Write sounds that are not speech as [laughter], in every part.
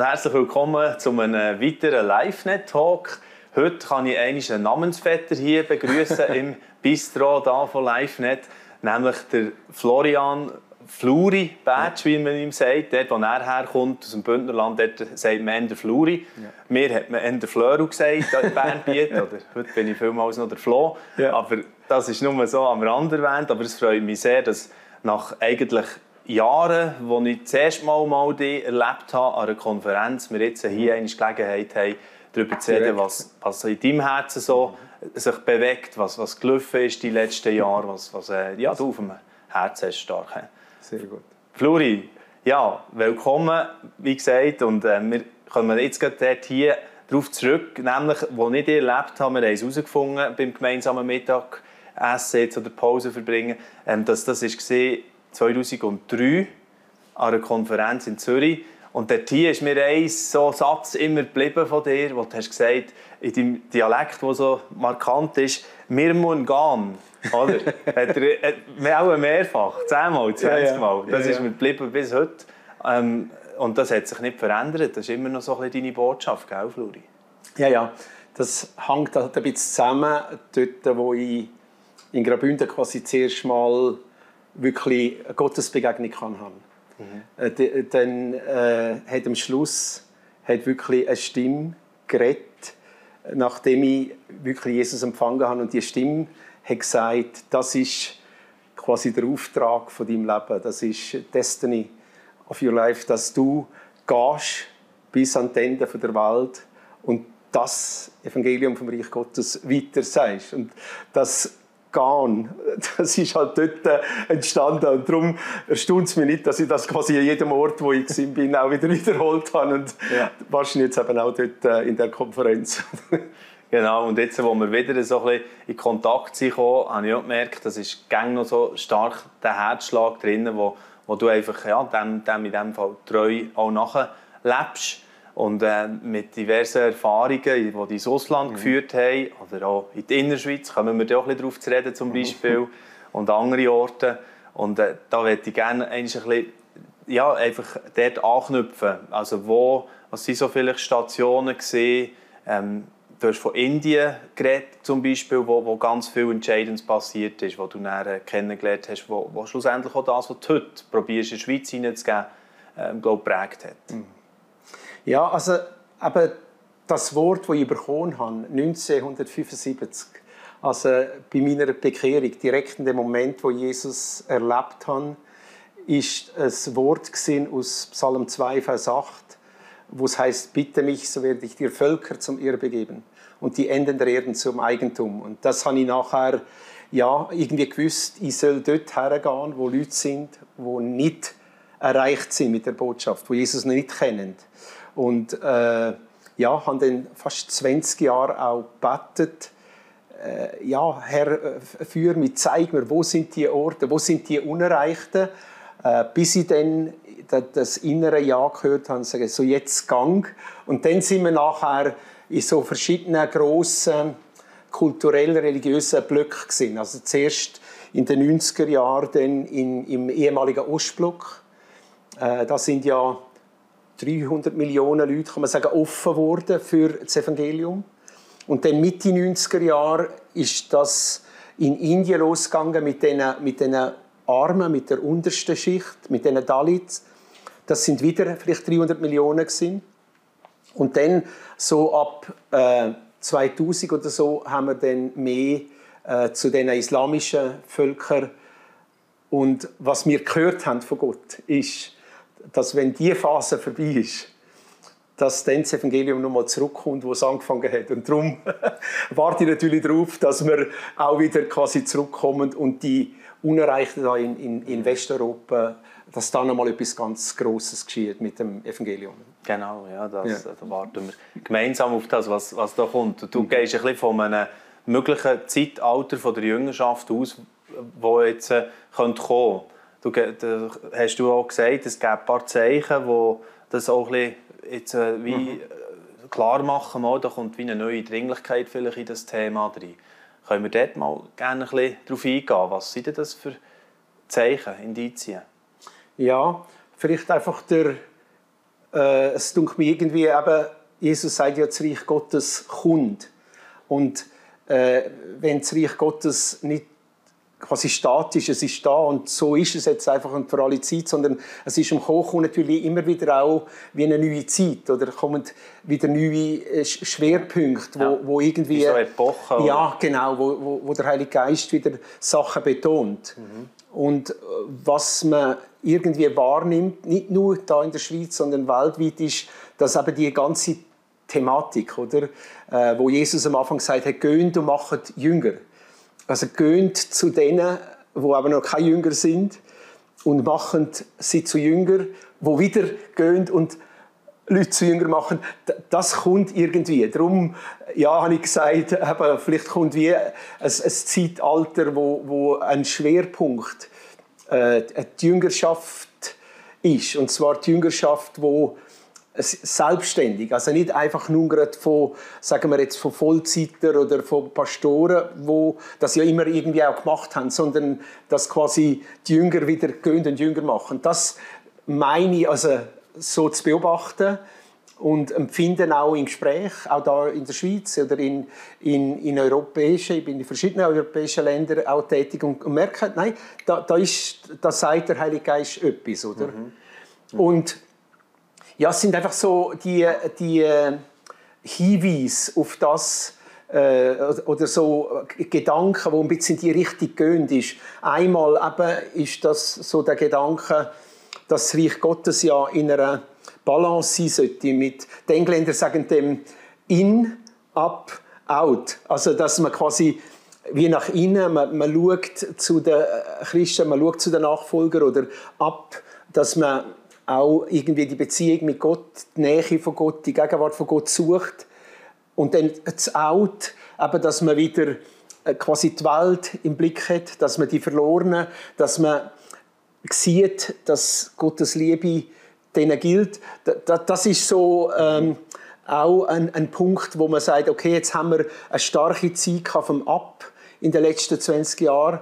Und herzlich willkommen zu einem weiteren LiveNet-Talk. Heute kann ich einen Namensvetter hier begrüßen [laughs] im Bistro da von LiveNet, nämlich der Florian Fluri Badge, wie man ihm sagt. Dort, wo er herkommt, aus dem Bündnerland, dort sagt man Ender Fluri. Ja. Mir hat man Ender Flöru gesagt, in Bernbiet. [laughs] oder heute bin ich vielmals noch der Flo. Ja. Aber das ist nur so am Rand erwähnt. Aber es freut mich sehr, dass nach eigentlich Jahren, wo ich das erste Mal, mal die erlebt habe an einer Konferenz, wir jetzt hier eine Gelegenheit haben, darüber zu reden, was, was in deinem Herzen so sich bewegt, was, was gelaufen ist die letzten Jahre, was, was äh, ja, du auf dem Herzen hast stark. Sehr gut. Fluri, ja, willkommen, wie gesagt, und äh, wir kommen jetzt gerade hier darauf zurück, nämlich, wo ich erlebt habe, wir haben es herausgefunden beim gemeinsamen Mittagessen oder Pause verbringen, ähm, dass das war 2003 an einer Konferenz in Zürich. Und dort hier ist mir ein so Satz immer geblieben von dir, wo du hast gesagt, in deinem Dialekt, der so markant ist, «Wir müssen gehen». Oder? [laughs] hat er, auch mehrfach, zehnmal, zwanzigmal. Das ist mir geblieben bis heute. Ähm, und das hat sich nicht verändert. Das ist immer noch so ein bisschen deine Botschaft, gell, Flori? Ja, ja. Das hängt halt ein bisschen zusammen, dort, wo ich in Graubünden quasi zuerst mal wirklich eine Gottesbegegnung kann haben. Mhm. Äh, dann äh, hat am Schluss hat wirklich eine Stimme geredet, nachdem ich wirklich Jesus empfangen habe und die Stimme hat gesagt, das ist quasi der Auftrag von deinem Leben, das ist Destiny of your life, dass du gehst bis an die Ende der Welt und das Evangelium vom Reich Gottes weiter sagst. Und das gehen. [laughs] Das ist halt dort äh, entstanden und darum erstaunt es mich nicht, dass ich das quasi an jedem Ort, wo ich bin, auch wieder [laughs] wiederholt habe und ja. wahrscheinlich jetzt eben auch dort äh, in der Konferenz. [laughs] Genau, und jetzt, wo wir wieder so ein bisschen in Kontakt sind, habe ich auch gemerkt, dass ist gang noch so stark der Herzschlag drin, wo, wo du einfach ja, dem, dem in dem Fall treu auch nachlebst. Und äh, mit diversen Erfahrungen, die die ins Ausland mhm. geführt haben, oder auch in die Innerschweiz, kommen wir da auch ein bisschen drauf zu reden zum Beispiel, [laughs] und andere Orte. Und äh, da möchte ich gerne ein bisschen, ja, einfach dort anknüpfen. Also wo, was sind so viele Stationen gesehen? Ähm, du hast von Indien geredet, zum Beispiel, wo, wo ganz viel Entscheidendes passiert ist, wo du dann äh, kennengelernt hast, wo, wo schlussendlich auch das, was du heute probierst, in die Schweiz hineinzugeben, ähm, glaube geprägt hat. Mhm. Ja, also eben das Wort, das ich bekommen habe, 1975, also bei meiner Bekehrung, direkt in dem Moment, wo Jesus erlebt habe, ist ein Wort aus Psalm 2, Vers 8, wo es heißt, bitte mich, so werde ich dir Völker zum Erbe geben und die Enden der Erden zum Eigentum. Und das habe ich nachher ja, irgendwie gewusst, ich soll dort hergehen, wo Leute sind, die nicht erreicht sind mit der Botschaft, wo Jesus noch nicht kennen. Und äh, ja, haben dann fast 20 Jahre auch gebetet, äh, ja, Herr, äh, führ mich, zeig mir, wo sind die Orte, wo sind die Unerreichten, äh, bis ich dann das innere Ja gehört habe, sage so jetzt Gang. Und dann sind wir nachher in so verschiedenen grossen kulturell religiösen Blöcken gesehen. Also zuerst in den 90er Jahren dann in, im ehemaligen Ostblock. Äh, da sind ja 300 Millionen Leute, kann man sagen, offen wurden für das Evangelium. Und dann Mitte 90er Jahre ist das in Indien losgegangen mit den, mit den Armen, mit der untersten Schicht, mit den Dalits. Das sind wieder vielleicht 300 Millionen gewesen. Und dann so ab äh, 2000 oder so haben wir dann mehr äh, zu den islamischen Völkern. Und was wir gehört haben von Gott ist, dass wenn diese Phase vorbei ist, dass dann das Evangelium nochmal zurückkommt, wo es angefangen hat. Und darum [laughs] warte ich natürlich darauf, dass wir auch wieder quasi zurückkommen und die Unerreichten da in, in, in Westeuropa, dass da nochmal etwas ganz Grosses geschieht mit dem Evangelium. Genau, ja, das, ja. da warten wir gemeinsam auf das, was, was da kommt. Du mhm. gehst ein bisschen von einem möglichen Zeitalter von der Jüngerschaft aus, wo jetzt äh, könnte Du, da hast du auch gesagt, es gibt ein paar Zeichen, die das auch ein jetzt, äh, wie mhm. klar machen, mal, da kommt wie eine neue Dringlichkeit vielleicht in das Thema rein. Können wir dort mal gerne ein bisschen darauf eingehen? Was sind das für Zeichen, Indizien? Ja, vielleicht einfach der äh, es tut mir irgendwie eben, Jesus sagt ja, das Reich Gottes kommt. Und äh, wenn das Reich Gottes nicht quasi statisch, es ist da und so ist es jetzt einfach und für alle Zeit, sondern es ist im Kochen natürlich immer wieder auch wie eine neue Zeit oder kommen wieder neue äh, Schwerpunkte, wo, ja. wo irgendwie... Wie so Epoche, ja, genau, wo, wo, wo, der Heilige Geist wieder Sachen betont. Mhm. Und äh, was man irgendwie wahrnimmt, nicht nur da in der Schweiz, sondern weltweit, ist, dass eben die ganze Thematik, oder, äh, wo Jesus am Anfang gesagt hat, geht und macht Jünger. Also geht zu denen, die aber noch keine Jünger sind und machen sie zu Jünger, wo wieder gehen und Leute zu Jünger machen, das kommt irgendwie. Darum, ja, habe ich gesagt, eben, vielleicht kommt wie ein, ein Zeitalter, wo, wo ein Schwerpunkt äh, die Jüngerschaft ist. Und zwar die Jüngerschaft, wo selbstständig, also nicht einfach nur gerade von, sagen wir jetzt, von Vollzeiter oder von Pastoren, wo das ja immer irgendwie auch gemacht haben, sondern dass quasi die Jünger wieder gehen und Jünger machen. Das meine ich also so zu beobachten und empfinden auch im Gespräch, auch da in der Schweiz oder in, in, in europäischen, ich bin in verschiedenen europäischen Ländern auch tätig und, merke, nein, da, da, ist, da sagt der Heilige Geist etwas, oder? Mhm. Mhm. Und ja, es sind einfach so die, die äh, Hinweise auf das, äh, oder so Gedanken, die ein bisschen die Richtung gehen. Ist. Einmal eben ist das so der Gedanke, dass das Reich Gottes ja in einer Balance sein sollte. Mit, die Engländer sagen dem in, up, out. Also, dass man quasi wie nach innen, man, man schaut zu den Christen, man schaut zu den Nachfolgern oder ab, dass man auch irgendwie die Beziehung mit Gott, die Nähe von Gott, die Gegenwart von Gott sucht. Und dann das Out, eben, dass man wieder äh, quasi die Welt im Blick hat, dass man die Verlorenen, dass man sieht, dass Gottes Liebe denen gilt. Das ist so ähm, auch ein, ein, Punkt, wo man sagt, okay, jetzt haben wir eine starke Zeit vom Ab in den letzten 20 Jahren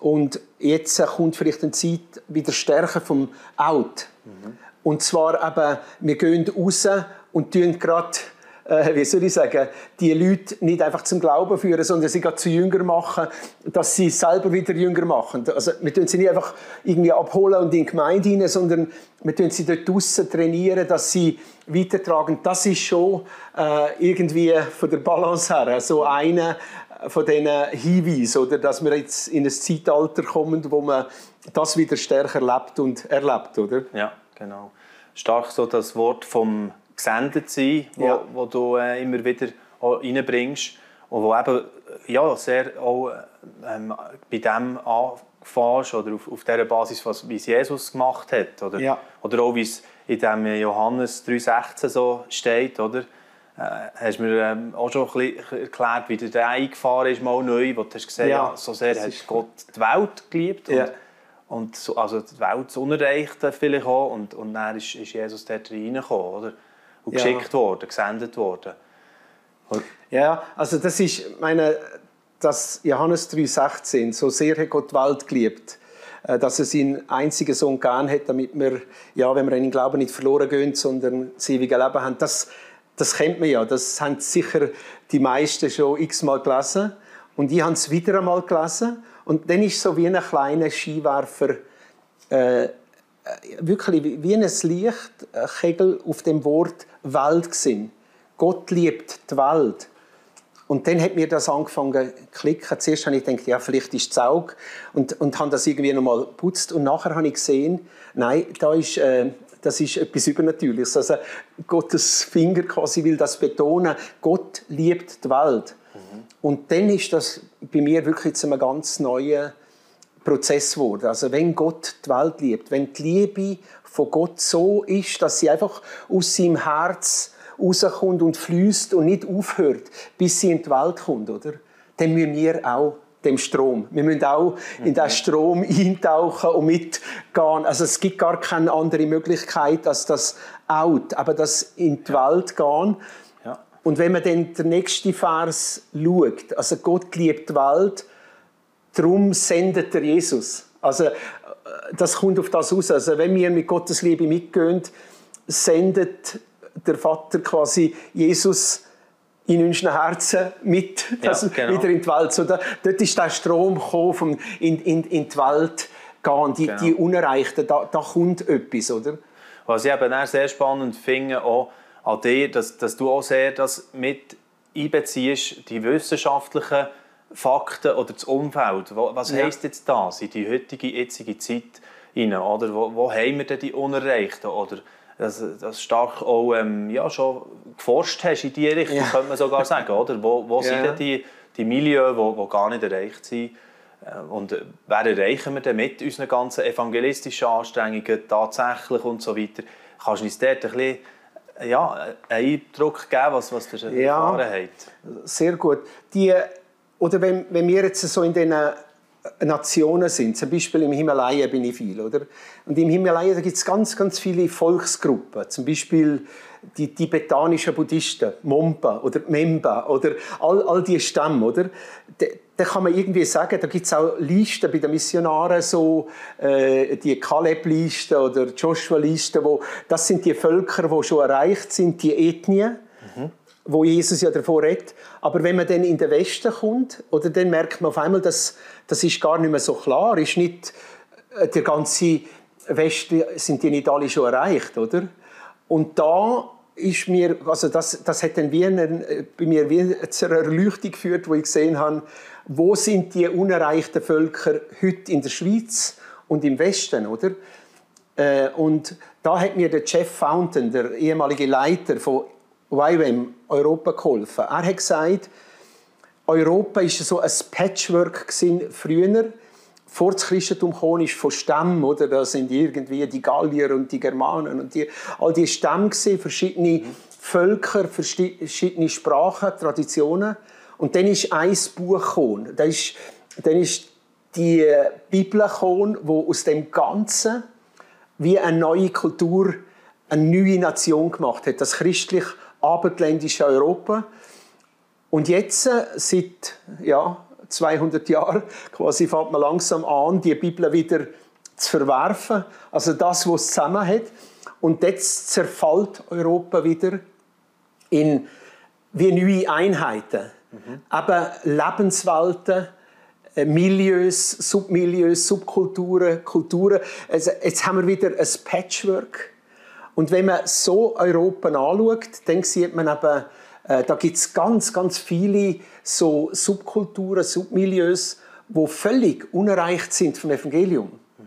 und jetzt kommt vielleicht eine Zeit wieder stärker vom Out. Mhm. Und zwar eben, wir gehen raus und tun gerade, äh, wie soll ich sagen, die Leute nicht einfach zum Glauben führen, sondern sie gerade zu Jünger machen, dass sie selber wieder Jünger machen. Also wir tun sie nicht einfach irgendwie abholen und in die Gemeinde hinein, sondern wir tun sie dort draussen trainieren, dass sie weitertragen. Das ist schon äh, irgendwie von der Balance her so eine von diesen Hinweisen, oder, dass wir jetzt in ein Zeitalter kommen, wo man das wieder stärker erlebt und erlebt, oder? Ja, genau. Stark so das Wort vom Gesendetsein, wo, ja. wo du äh, immer wieder reinbringst und wo eben ja, sehr auch ähm, bei dem anfährst oder auf, auf dieser Basis, was, wie es Jesus gemacht hat. Oder, ja. oder auch wie es in dem Johannes 3,16 so steht, oder? Äh, hast mir ähm, auch schon ein bisschen erklärt, wie du da eingefahren ist, mal neu, wo du hast gesehen ja, ja, so sehr hat Gott die Welt geliebt ja. und, und so, also die Welt das Unerreichte vielleicht auch und, und dann ist, ist Jesus dort reingekommen, oder? Und ja. geschickt worden, gesendet worden. Und ja, also das ist, meine, das Johannes 3,16, so sehr hat Gott die Welt geliebt, äh, dass er seinen einzigen Sohn gern hat, damit wir, ja, wenn wir in den Glauben nicht verloren gehen, sondern das ewige Leben haben. Das, das kennt man ja, das haben sicher die meisten schon x-mal gelesen. Und ich habe es wieder einmal gelesen. Und dann ist so wie ein kleiner Skiwerfer, äh, wirklich wie ein Lichtkegel auf dem Wort Welt gesehen. Gott liebt die Welt. Und dann hat mir das angefangen zu klicken. Zuerst habe ich gedacht, ja, vielleicht ist es Auge. Und, und habe das irgendwie nochmal geputzt. Und nachher habe ich gesehen, nein, da ist äh, das ist etwas Übernatürliches. Also Gottes Finger quasi will das betonen. Gott liebt die Welt. Mhm. Und dann ist das bei mir wirklich zu einem ganz neuen Prozess geworden. Also wenn Gott die Welt liebt, wenn die Liebe von Gott so ist, dass sie einfach aus seinem Herz rauskommt und fließt und nicht aufhört, bis sie in die Welt kommt, oder? Dann müssen wir auch dem Strom. Wir müssen auch in diesen Strom eintauchen und mitgehen. Also es gibt gar keine andere Möglichkeit, als das Out, aber das in die Welt gehen. Ja. Und wenn man dann den nächsten Vers schaut, also Gott liebt die Welt, darum sendet er Jesus. Also äh, das kommt auf das aus. Also wenn wir mit Gottes Liebe mitgehen, sendet der Vater quasi Jesus in unseren Herzen mit das ja, genau. wieder in die Welt. So, da, dort ist der Strom gekommen, in, in, in die Welt gehen, die, genau. die Unerreichten, da, da kommt etwas, oder? Was ich eben auch sehr spannend finde, auch an dir, dass, dass du auch sehr das mit einbeziehst, die wissenschaftlichen Fakten oder das Umfeld. Was ja. heisst jetzt das in die heutige, jetzige Zeit? Rein, oder? Wo, wo haben wir denn die Unerreichten? Oder dass, dass stark auch ähm, ja, schon geforscht hast in diese Richtung, ja. könnte man sogar [laughs] sagen. Oder? Wo, wo ja. sind denn die, die Milieus, die, die gar nicht erreicht sind? Äh, und äh, wer erreichen wir denn mit unseren ganzen evangelistischen Anstrengungen tatsächlich und so weiter? Kannst du uns dort ein bisschen ja, einen Eindruck geben, was, was ihr ja, erfahren habt? Sehr gut. Die, oder wenn, wenn wir jetzt so in den Nationen sind. Zum Beispiel im Himalaya bin ich viel, oder? Und im Himalaya gibt es ganz, ganz viele Volksgruppen. Zum Beispiel die tibetanischen Buddhisten, Mompa oder Memba oder all, all diese Stämme, oder? Da, kann man irgendwie sagen, da gibt es auch Listen bei den Missionaren, so äh, die Kaleb-Liste oder Joshua-Liste, wo das sind die Völker, die schon erreicht sind, die Ethnien wo Jesus ja davor redet. Aber wenn man dann in den Westen kommt, oder dann merkt man auf einmal, dass das ist gar nicht mehr so klar, ist nicht äh, der ganze Westen sind die nicht alle schon erreicht, oder? Und da ist mir, also das, das hat dann wie eine, bei mir wie zu einer Erleuchtung geführt, wo ich gesehen habe, wo sind die unerreichten Völker heute in der Schweiz und im Westen, oder? Äh, und da hat mir der Jeff Fountain, der ehemalige Leiter von YWAM Europa geholfen. Er hat gesagt, Europa war so ein Patchwork früher. Vor das Christentum kam ist von Stämmen, oder? Da sind irgendwie die Gallier und die Germanen und die, all die Stämme gewesen, verschiedene Völker, verschiedene Sprachen, Traditionen. Und dann ist ein Buch gekommen. Dann ist, dann ist die Bibel gekommen, wo aus dem Ganzen wie eine neue Kultur, eine neue Nation gemacht hat. Das christlich abendländische Europa. Und jetzt, äh, seit ja, 200 Jahren, [laughs] quasi fängt man langsam an, die Bibel wieder zu verwerfen. Also das, was es zusammen hat. Und jetzt zerfällt Europa wieder in wie neue Einheiten. Mhm. Eben Lebenswelten, äh, Milieus, Submilieus, Subkulturen, Kulturen. Also jetzt haben wir wieder ein Patchwork und wenn man so Europa anschaut, dann sieht man eben, äh, da gibt es ganz, ganz viele so Subkulturen, Submilieus, die völlig unerreicht sind vom Evangelium. Mhm.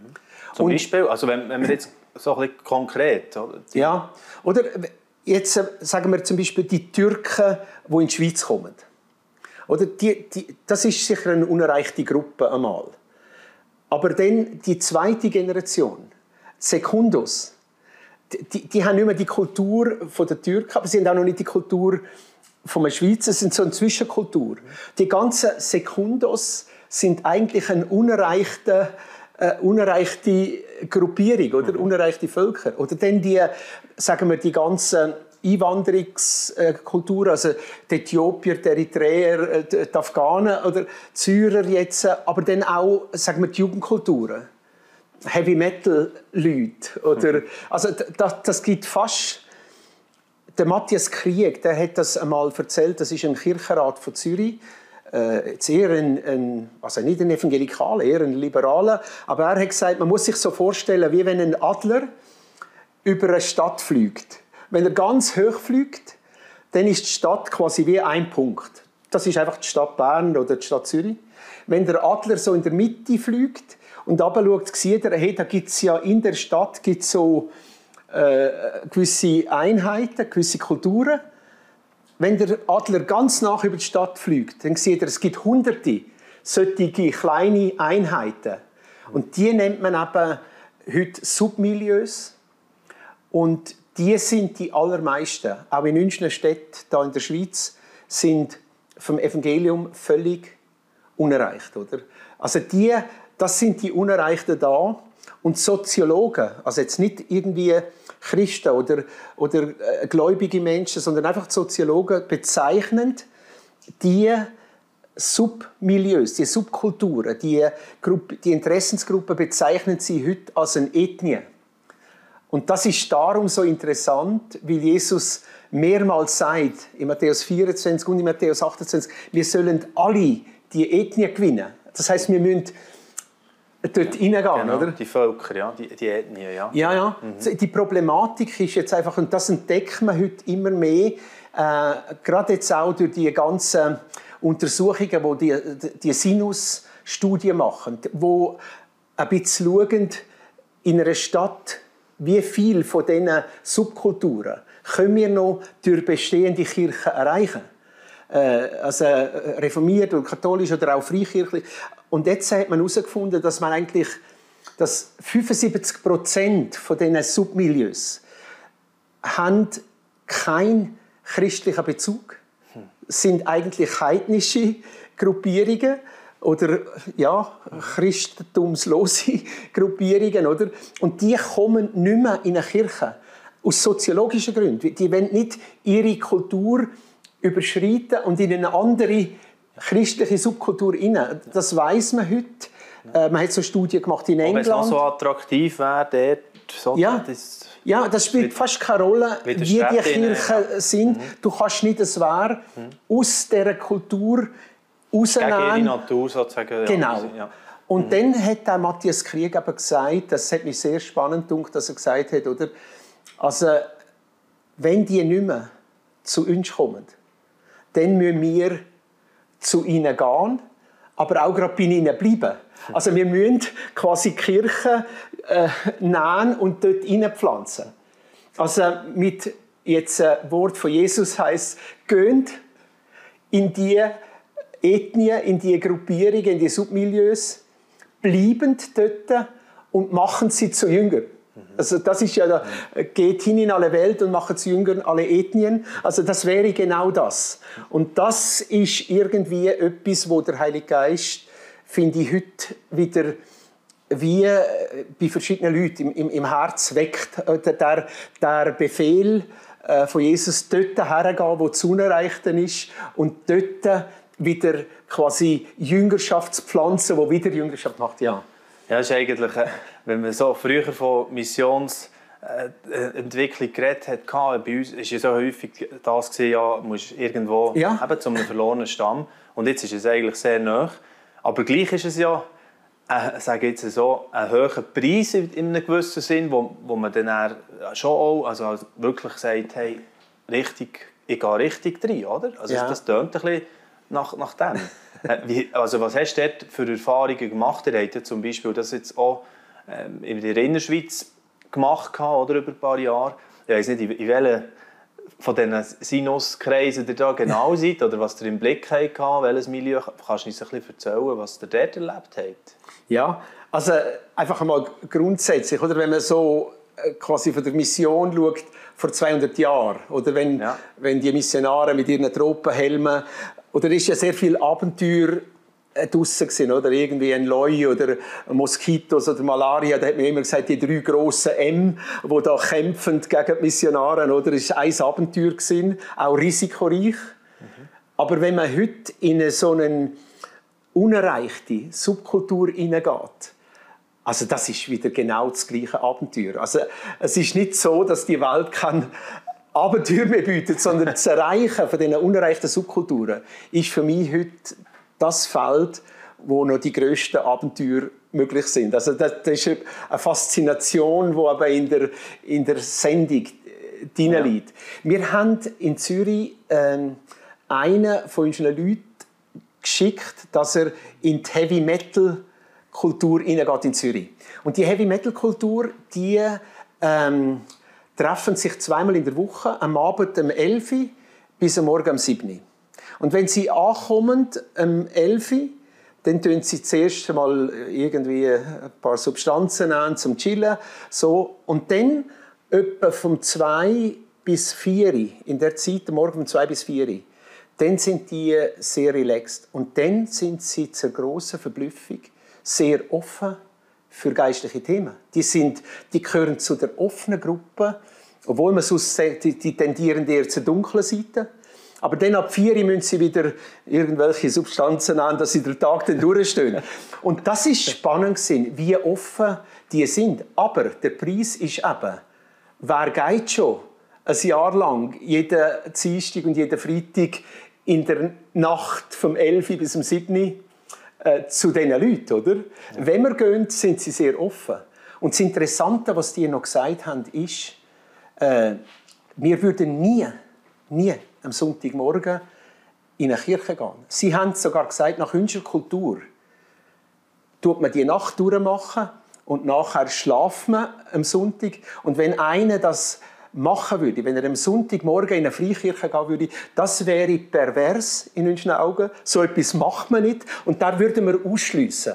Zum Und, Beispiel, also wenn, wenn wir jetzt so ein bisschen konkret... Oder? Ja, oder jetzt äh, sagen wir zum Beispiel die Türken, die in die Schweiz kommen. Oder die, die, das ist sicher eine unerreichte Gruppe einmal. Aber dann die zweite Generation, Secundus, die, die haben nicht mehr die Kultur der Türken, aber sie haben auch noch nicht die Kultur von der Schweiz. Es sind so eine Zwischenkultur. Die ganzen Sekundos sind eigentlich eine unerreichte, äh, unerreichte Gruppierung oder mhm. unerreichte Völker. Oder dann die, sagen wir, die ganzen Einwanderungskultur, also die Äthiopier, die Eritreer, äh, die Afghanen oder die Syrer jetzt, aber dann auch, sagen wir, die Jugendkulturen. Heavy Metal Leute oder mhm. also das, das gibt fast der Matthias Krieg, der hat das einmal erzählt. Das ist ein Kirchenrat von Zürich. Äh, jetzt eher ein, ein, also nicht ein Evangelikaler, eher ein Liberaler. Aber er hat gesagt, man muss sich so vorstellen, wie wenn ein Adler über eine Stadt fliegt. Wenn er ganz hoch fliegt, dann ist die Stadt quasi wie ein Punkt. Das ist einfach die Stadt Bern oder die Stadt Zürich. Wenn der Adler so in der Mitte fliegt, und runterschaut, sieht er, hey, da gibt es ja in der Stadt gibt's so äh, gewisse Einheiten, gewisse Kulturen. Wenn der Adler ganz nach über die Stadt fliegt, dann sieht er, es gibt hunderte solche kleine Einheiten. Und die nennt man eben heute Submilieus. Und die sind die allermeisten, auch in unseren Städten hier in der Schweiz, sind vom Evangelium völlig unerreicht. Oder? Also die das sind die Unerreichten da. Und Soziologen, also jetzt nicht irgendwie Christen oder, oder äh, gläubige Menschen, sondern einfach Soziologen bezeichnen die Submilieus, die Subkulturen, die, Gruppe, die Interessensgruppen bezeichnen sie heute als eine Ethnie. Und das ist darum so interessant, weil Jesus mehrmals sagt, in Matthäus 24 und in Matthäus 28, wir sollen alle die Ethnie gewinnen. Das heißt, wir müssen dort hineingehen, Genau, oder? die Völker, ja, die, die Ethnie, ja. Ja, ja. Mhm. Die Problematik ist jetzt einfach, und das entdeckt man heute immer mehr, äh, gerade jetzt auch durch die ganzen Untersuchungen, wo die, die Sinus-Studien machen, wo ein bisschen schauen, in einer Stadt, wie viel von diesen Subkulturen können wir noch durch bestehende Kirchen erreichen. Äh, also äh, reformiert oder katholisch oder auch freikirchlich. Und jetzt hat man herausgefunden, dass man eigentlich dass 75 Prozent von diesen Submilieus haben keinen christlichen Bezug, sind eigentlich heidnische Gruppierungen oder ja, christentumslose Gruppierungen, oder? Und die kommen nicht mehr in eine Kirche aus soziologischen Gründen. Die wollen nicht ihre Kultur überschreiten und in eine andere christliche Subkultur hinein. Das weiß man heute. Äh, man hat so Studien gemacht in Wenn es England. so attraktiv wäre, dort, so, Ja. das, Ja, das spielt fast keine Rolle, wie die Kirchen sind. Du kannst nicht das Wehr aus dieser Kultur gegen ihre rausnehmen. Natur sozusagen. Genau. Ja. Und dann hat der Matthias Krieg aber gesagt, das hat mich sehr spannend gedacht, dass er gesagt hat, oder? Also, wenn die nicht mehr zu uns kommen, dann müssen wir zu ihnen gehen, aber auch gerade bei ihnen bleiben. Also wir müssen quasi Kirche äh, nähen und dort hineinpflanzen. Also mit jetzt ein Wort von Jesus heißt, geht in die Ethnien, in die Gruppierungen, in die Submilieus, bleibend dort und machen sie zu Jüngern. Also das ist ja, da, geht hin in alle Welt und macht zu Jüngern alle Ethnien. Also das wäre genau das. Und das ist irgendwie etwas, wo der Heilige Geist, finde ich, heute wieder wie äh, bei verschiedenen Leuten im, im, im Herz weckt. Äh, Der, der Befehl äh, von Jesus, dort herzugehen, wo zu unerreichten ist und dort wieder quasi Jüngerschaft zu pflanzen, wo wieder Jüngerschaft macht. Ja. Ja, ist eigentlich, wenn man so früher von Missionsentwicklung geredet hat, bei uns ist ja so häufig das gewesen, ja, musst irgendwo Ja. eben zu einem verlorenen Stamm. Und jetzt ist es eigentlich sehr nah. Aber gleich ist es ja, äh, sage jetzt so, ein hoher Preis in in einem gewissen Sinn, wo, wo man dann schon auch also wirklich sagt, hey, richtig, ich gehe richtig rein, oder? Also Ja. das tönt ein bisschen nach, nach dem. Äh, also was hast du dort für Erfahrungen gemacht? Ihr habt ja zum Beispiel das jetzt auch ähm, in der Innerschweiz gemacht oder, über ein paar Jahre. Ich weiß nicht, in, welchen von diesen Sinuskreisen ihr da genau [laughs] seid oder was ihr im Blick habt, welches Milieu. Kannst du uns ein bisschen erzählen, was ihr dort erlebt habt? Ja, also einfach einmal grundsätzlich, oder wenn man so quasi von der Mission schaut, vor 200 Jahren, oder wenn, Ja. wenn die Missionare mit ihren Tropenhelmen, oder ist ja sehr viel Abenteuer äh, draussen gewesen, oder irgendwie ein Leu oder Moskitos oder Malaria, da hat man immer gesagt, die drei grossen M, die da kämpfen gegen die Missionare, oder, ist ein Abenteuer gewesen, auch risikoreich. Aber wenn man heute in so einen unerreichte Subkultur hineingeht, also das ist wieder genau das gleiche Abenteuer. Also es ist nicht so, dass die Welt kein Abenteuer mehr bietet, sondern das Erreichen von diesen unerreichten Subkulturen ist für mich heute das Feld, wo noch die grössten Abenteuer möglich sind. Also das, das ist eine Faszination, die aber in der, in der Sendung äh, drin Ja. liegt. Wir haben in Zürich ähm, einen von unseren Leuten geschickt, dass er in die Heavy Metal Kultur hineingeht in Zürich. Und die Heavy Metal Kultur, die ähm, treffen sich zweimal in der Woche, am Abend um 11 Uhr bis am Morgen um 7 Uhr. Und wenn sie ankommen um 11 Uhr, dann tun sie zuerst mal irgendwie ein paar Substanzen an zum Chillen. So. Und dann etwa vom 2 bis 4 Uhr, in der Zeit, Morgen um 2 bis 4 Uhr, dann sind die sehr relaxed. Und dann sind sie zur grossen Verblüffung sehr offen für geistliche Themen. Die, sind, die gehören zu der offenen Gruppe, obwohl man sonst die, die tendieren eher zur dunklen Seite. Aber dann ab 4 Uhr müssen sie wieder irgendwelche Substanzen an, dass sie den Tag dann durchstehen. [laughs] Und das ist spannend gewesen, wie offen die sind. Aber der Preis ist eben wer geht schon ein Jahr lang, jeden Dienstag und jeden Freitag in der Nacht vom 11. bis zum 7. Äh, zu diesen Leuten, oder? Ja. Wenn wir gehen, sind sie sehr offen. Und das Interessante, was die noch gesagt haben, ist, äh, wir würden nie, nie am Sonntagmorgen in eine Kirche gehen. Sie haben sogar gesagt, nach unserer Kultur tut man die Nacht durchmachen und nachher schlafen wir am Sonntag. Und wenn einer das machen würde, wenn er am Sonntagmorgen in eine Freikirche gehen würde, das wäre pervers in unseren Augen. So etwas macht man nicht. Und da würden wir ausschliessen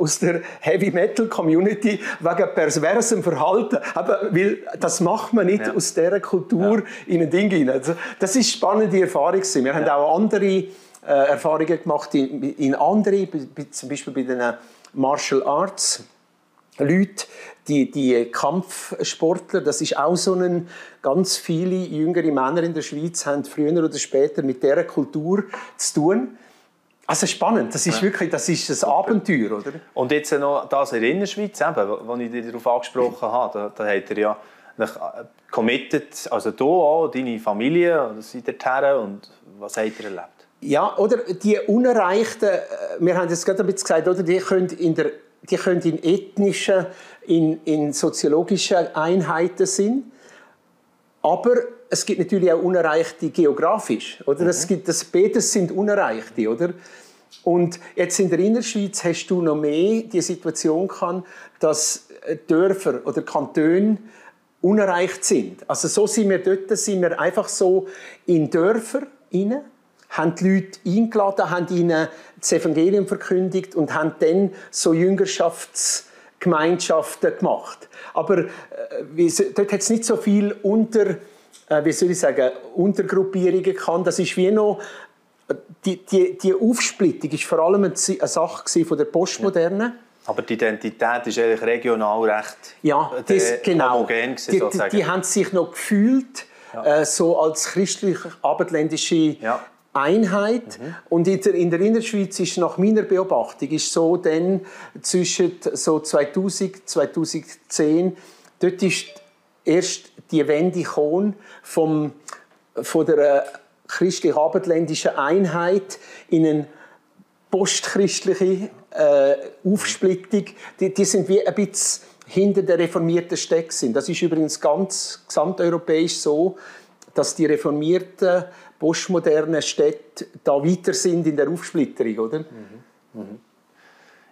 aus der Heavy Metal Community wegen perversem Verhalten. Aber weil das macht man nicht ja. aus dieser Kultur ja. in ein Ding hinein. Also, das ist spannende Erfahrung. Wir ja. haben auch andere äh, Erfahrungen gemacht in, in andere, zum Beispiel bei den Martial Arts. Leute, die, die Kampfsportler, das ist auch so ein, ganz viele jüngere Männer in der Schweiz haben früher oder später mit dieser Kultur zu tun. Also spannend, das ist ja. wirklich das ist ein Abenteuer, oder? Und jetzt noch das in der Innerschweiz, wo ich dich darauf angesprochen [laughs] habe, da, da habt ihr ja äh, committed, also du auch, deine Familie, seid ihr her und was habt ihr erlebt? Ja, oder die Unerreichten, äh, wir haben jetzt gerade ein bisschen gesagt, oder, die können in der die können in ethnischen, in, in soziologischen Einheiten sein, aber es gibt natürlich auch Unerreichte geografisch, oder? Mhm. Es gibt, das, beides sind Unerreichte, oder? Und jetzt in der Innerschweiz hast du noch mehr die Situation kann, dass Dörfer oder Kantone unerreicht sind. Also so sind wir dort, sind wir einfach so in Dörfer inne haben die Leute eingeladen, haben ihnen das Evangelium verkündigt und haben dann so Jüngerschaftsgemeinschaften gemacht. Aber äh, dort hat es nicht so viel unter, äh, wie soll ich sagen, Untergruppierungen gehabt. Das ist wie noch die, die, die Aufsplittung ist vor allem eine Sache von der Postmoderne. Ja. Aber die Identität ist eigentlich regional recht ja, äh, das, genau. homogen gewesen, die, die, die, haben sich noch gefühlt ja. äh, so als christlich-abendländische ja. Einheit. Mhm. Und in der, in der Innerschweiz ist nach meiner Beobachtung ist so dann zwischen so 2000 2010 dort ist erst die Wende gekommen vom von der christlich-abendländischen Einheit in eine postchristliche äh, Aufsplittung. Die, die sind wie ein bisschen hinter der reformierten Steck sind. Das ist übrigens ganz gesamteuropäisch so, dass die reformierten postmodernen Städte da weiter sind in der Aufsplitterung, oder? Mhm. Mhm.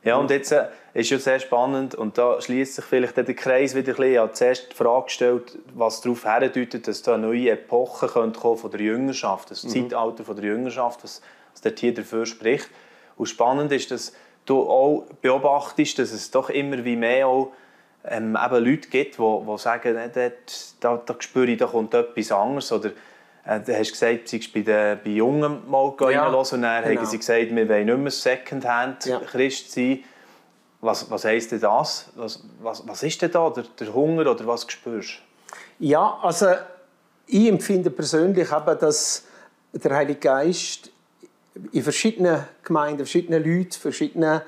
Ja, und jetzt äh, ist ja sehr spannend und da schließt sich vielleicht der Kreis wieder ein bisschen. Ich habe zuerst die Frage gestellt, was darauf herdeutet, dass da eine neue Epoche könnte kommen von der Jüngerschaft, das mhm. Zeitalter von der Jüngerschaft, was, was dort hier dafür spricht. Und spannend ist, dass du auch beobachtest, dass es doch immer wie mehr auch ähm, eben Leute gibt, die, die sagen, äh, dort, da, da spüre ich, da kommt etwas anderes oder äh, du hast gesagt, du seist bei, den, bei Jungen mal ja, und dann genau. haben sie gesagt, wir wollen nicht mehr Secondhand-Christ ja. sein. Was, was heisst denn das? Was, was, was ist denn da, der, der Hunger oder was spürst? Ja, also ich empfinde persönlich eben, dass der Heilige Geist in verschiedenen Gemeinden, verschiedenen Leuten, verschiedenen,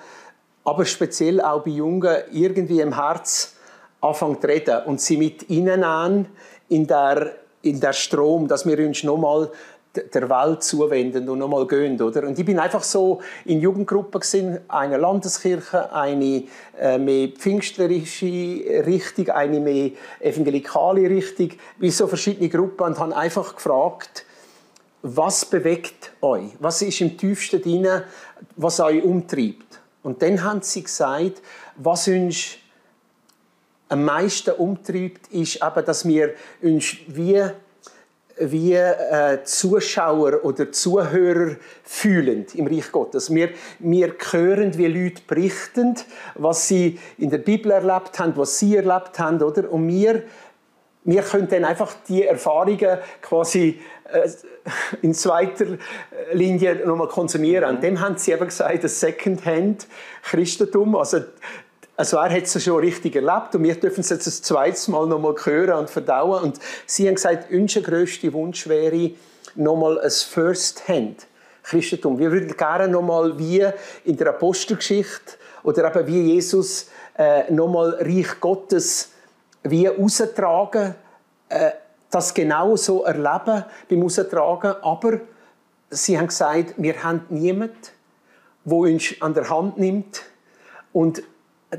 aber speziell auch bei Jungen irgendwie im Herz anfängt zu reden und sie mit ihnen in der in der Strom, dass wir uns nochmal der Welt zuwenden und nochmal gehen, oder? Und ich bin einfach so in Jugendgruppen gesehen, eine Landeskirche, eine äh, mehr pfingstlerische Richtung, eine mehr evangelikale Richtung, wie so verschiedene Gruppen und habe einfach gefragt, was bewegt euch? Was ist im tiefsten drin, was euch umtreibt? Und dann haben sie gesagt, was uns am meisten umtreibt, ist eben, dass wir uns wie, wie äh, Zuschauer oder Zuhörer fühlen im Reich Gottes. Wir, wir hören, wie Leute berichten, was sie in der Bibel erlebt haben, was sie erlebt haben, oder? Und wir, wir können dann einfach die Erfahrungen quasi äh, in zweiter Linie nochmal konsumieren. Und dem haben sie eben gesagt, das Secondhand-Christentum, also also er hat es schon richtig erlebt und wir dürfen es jetzt ein zweites Mal noch mal hören und verdauen. Und sie haben gesagt, unser grösster Wunsch wäre nochmal ein First-Hand. Christentum. Wir würden gerne nochmal wie in der Apostelgeschichte oder eben wie Jesus äh, nochmal Reich Gottes wie austragen, äh, das genau so erleben beim Austragen, aber sie haben gesagt, wir haben niemanden, der uns an der Hand nimmt und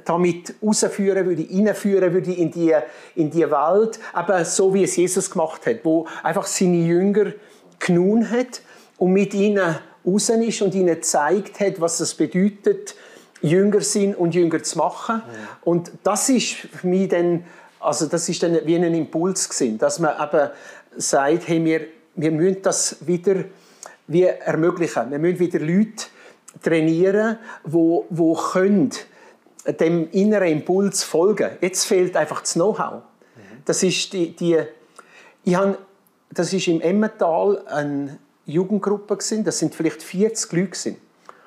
damit rausführen würde, reinführen würde in die, in die Welt, eben so wie es Jesus gemacht hat, wo einfach seine Jünger genun hat und mit ihnen raus ist und ihnen gezeigt hat, was es bedeutet, Jünger sind und Jünger zu machen. Ja. Und das ist für mich dann, also das ist dann wie ein Impuls gewesen, dass man eben sagt, hey, wir, wir müssen das wieder wie ermöglichen. Wir müssen wieder Leute trainieren, die, die können dem inneren Impuls folgen. Jetzt fehlt einfach das Know-how. Das ist die, die ich habe, das ist im Emmental eine Jugendgruppe gewesen. Das sind vielleicht 40 Leute gewesen.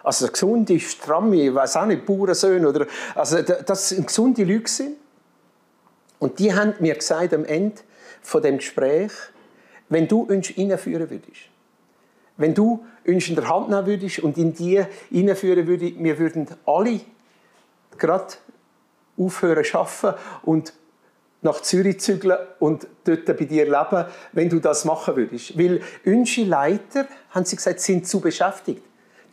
Also gesunde, stramme, ich weiß auch nicht, Bauernsöhne oder also das sind gesunde Leute gewesen. Und die haben mir gesagt am Ende von dem Gespräch, wenn du uns hineinführen würdest, wenn du uns in der Hand nehmen würdest und in die hineinführen würdest, wir würden alle gerade aufhören zu arbeiten und nach Zürich zügeln und dort bei dir leben, wenn du das machen würdest. Weil unsere Leiter, haben sie gesagt, sind zu beschäftigt.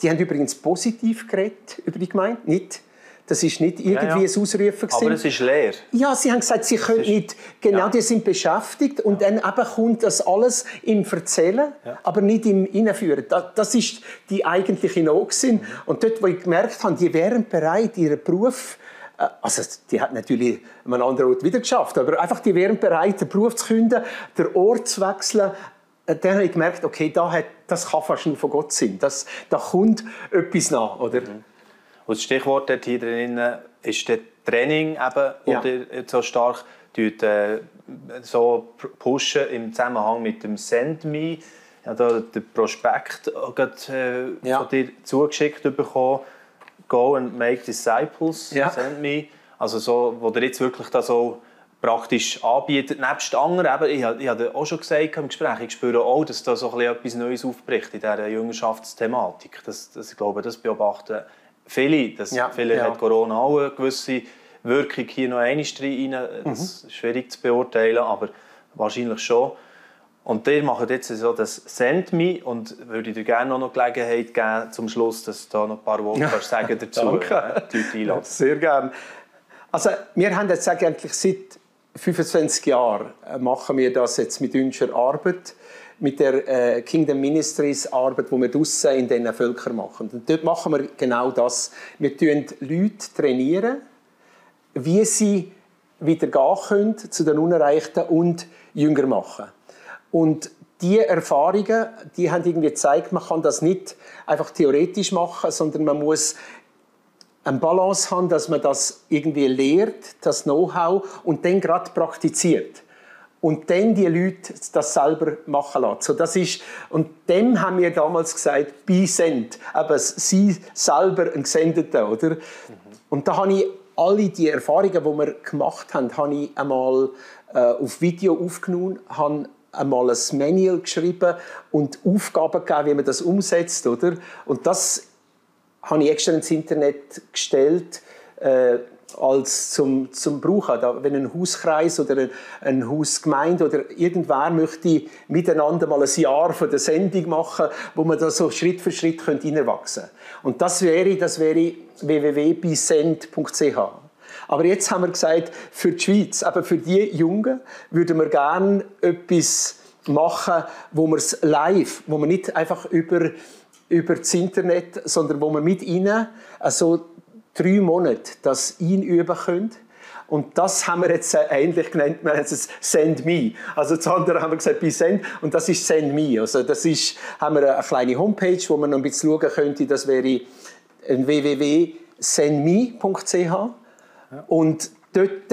Die haben übrigens positiv geredet über die Gemeinde, nicht das ist nicht irgendwie ja, ja. ein Ausrufen. Aber es ist leer. Ja, sie haben gesagt, sie können ist, nicht, genau, ja. die sind beschäftigt und dann eben kommt das alles im Erzählen, aber nicht im Innenführen. Das, das ist die eigentliche Not. Mhm. Und dort, wo ich gemerkt habe, die wären bereit, ihren Beruf äh, also die hat natürlich an einem anderen Ort wieder geschafft, aber einfach die wären bereit, den Beruf zu kündigen, den Ort zu wechseln. Äh, dann habe ich gemerkt, okay, da hat, das kann fast nur von Gott sein. Das, da kommt etwas nach, oder? Mhm. Und das Stichwort dort hier drin ist das Training, eben, ja. ihr so stark tut, äh, so pushen im Zusammenhang mit dem Send Me. Ich habe den Prospekt gerade, äh, ja. von dir zugeschickt bekommen. Go and make disciples, ja. Send Me. Also so, wo der jetzt wirklich da so praktisch anbietet, nebst anderen, eben, ich, ich habe auch schon gesagt im Gespräch, ich spüre auch, dass da so etwas Neues aufbricht in dieser Jüngerschaftsthematik. Das, das, ich glaube, das beobachten viele, das, ja, vielleicht ja. hat Corona auch eine gewisse Wirkung hier noch einmal rein. Das mhm. ist schwierig zu beurteilen, aber wahrscheinlich schon. Und ihr macht jetzt so das Send Me und würde dir gerne noch Gelegenheit geben, zum Schluss, dass du da noch ein paar Worte kannst sagen dazu [laughs] Danke. Sehr gerne. Also wir haben jetzt eigentlich seit 25 Jahren äh, machen wir das jetzt mit unserer Arbeit mit der äh, Kingdom Ministries Arbeit, die wir draussen in diesen Völkern machen. Und dort machen wir genau das. Wir trainieren Leute, trainieren, wie sie wieder gehen können zu den Unerreichten und Jünger machen. Und diese Erfahrungen, die haben irgendwie gezeigt, man kann das nicht einfach theoretisch machen, sondern man muss eine Balance haben, dass man das irgendwie lehrt, das Know-how, und dann gerade praktiziert und dann die Leute das selber machen lassen. So, das ist, und dem haben wir damals gesagt, be sent, aber sie selber ein Gesendeter, oder? Mhm. Und da habe ich alle die Erfahrungen, die wir gemacht haben, habe ich einmal äh, auf Video aufgenommen, habe einmal ein Manual geschrieben und Aufgaben gegeben, wie man das umsetzt, oder? Und das habe ich extra ins Internet gestellt, äh, als zum, zum Brauchen. Da, wenn ein Hauskreis oder ein, ein Hausgemeinde oder irgendwer möchte miteinander mal ein Jahr von der Sendung machen, wo man da so Schritt für Schritt hineinwachsen könnte. Und das wäre, das wäre www.bisend.ch. Aber jetzt haben wir gesagt, für die Schweiz, aber für die Jungen, würden wir gerne etwas machen, wo wir es live, wo wir nicht einfach über über das Internet, sondern wo wir mit ihnen also drei Monate das einüben können. Und das haben wir jetzt ähnlich genannt, wir haben es Send Me. Also das andere haben wir gesagt, bei Send, und das ist Send Me. Also das ist, haben wir eine kleine Homepage, wo man noch ein bisschen schauen könnte, das wäre www.sendme.ch. Und dort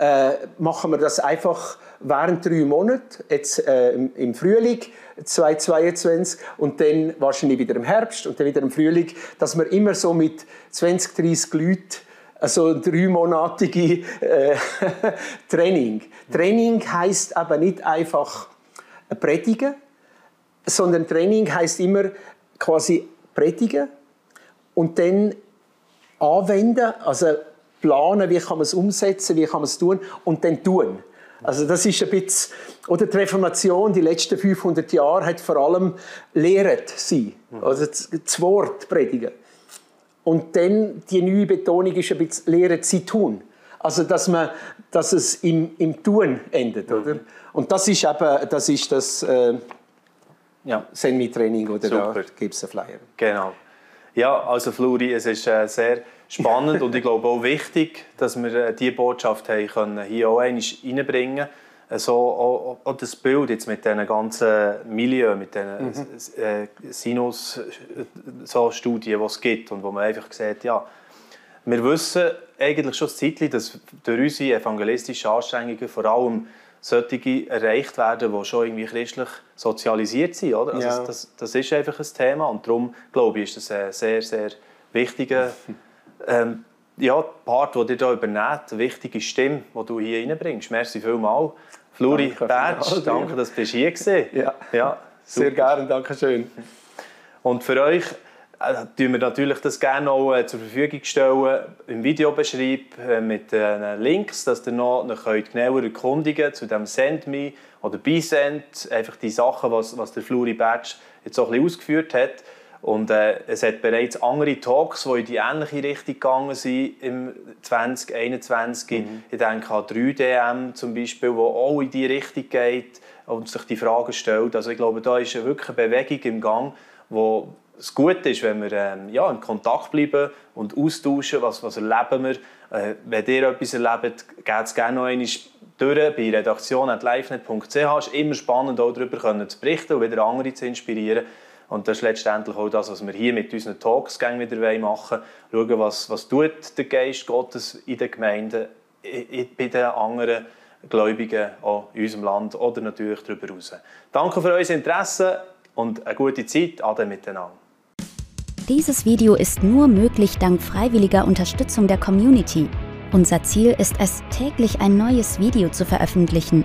äh, machen wir das einfach während drei Monaten, jetzt äh, im Frühling 2022 und dann wahrscheinlich wieder im Herbst und dann wieder im Frühling, dass wir immer so mit 20, 30 Leuten also dreimonatige äh, [laughs] Training. Training heißt aber nicht einfach predigen, sondern Training heißt immer quasi predigen und dann anwenden, also planen, wie kann man es umsetzen, wie kann man es tun und dann tun. Also das ist ein bisschen, oder die Reformation, die letzten 500 Jahre, hat vor allem lehret sie, also das Wort predigen. Und dann die neue Betonung ist ein bisschen lehret sie tun. Also dass, man, dass es im, im Tun endet, oder? Und das ist eben das, ist das äh, ja. Semi-Training, oder Super. da gibt es einen Flyer. Genau. Ja, also Fluri, es ist äh, sehr spannend und ich glaube auch wichtig, dass wir äh, diese Botschaft haben können, hier auch einmal reinbringen können. So, auch, auch, das Bild jetzt mit diesen ganzen Milieu, mit diesen mhm. äh, Sinus-Studien, so die es gibt und wo man einfach sieht, ja, wir wissen eigentlich schon Zeitchen, dass durch unsere evangelistischen Anstrengungen vor allem solche erreicht werden, die schon irgendwie christlich sozialisiert sind. Oder? Also ja. das, das ist einfach ein Thema und darum glaube ich, ist das ein sehr, sehr wichtiger [laughs] ähm, ja, Part, den ihr hier übernehmt, eine wichtige Stimme, die du hier reinbringst. Merci vielmals. Fluri Bertsch, danke, dass du hier warst. Ja, ja sehr gerne, danke schön. Und für euch äh, tun wir natürlich das gerne auch äh, zur Verfügung stellen im Videobeschreib äh, mit äh, Links, dass ihr noch, noch könnt genauer erkundigen zu dem SendMe oder BeSend, einfach die Sachen, was, was der Fluri Batch jetzt so ein bisschen ausgeführt hat. Und äh, es hat bereits andere Talks, die in die ähnliche Richtung gegangen sind im 2021. Mhm. Ich denke an 3DM zum Beispiel, wo auch in die Richtung geht und sich die Fragen stellt. Also ich glaube, da ist wirklich eine Bewegung im Gang, wo das Gute ist, wenn wir ähm, ja, in Kontakt bleiben und austauschen, was, was erleben wir. Äh, wenn ihr etwas erlebt, geht es gerne noch einmal durch bei redaktion.livenet.ch. Es ist immer spannend, auch darüber zu berichten und wieder andere zu inspirieren. Und das ist letztendlich auch das, was wir hier mit unseren Talks wieder machen wollen. Schauen, was, was tut der Geist Gottes in den Gemeinden, bei den anderen Gläubigen auch in unserem Land oder natürlich darüber hinaus. Danke für euer Interesse und eine gute Zeit. Ade miteinander. Dieses Video ist nur möglich dank freiwilliger Unterstützung der Community. Unser Ziel ist es, täglich ein neues Video zu veröffentlichen.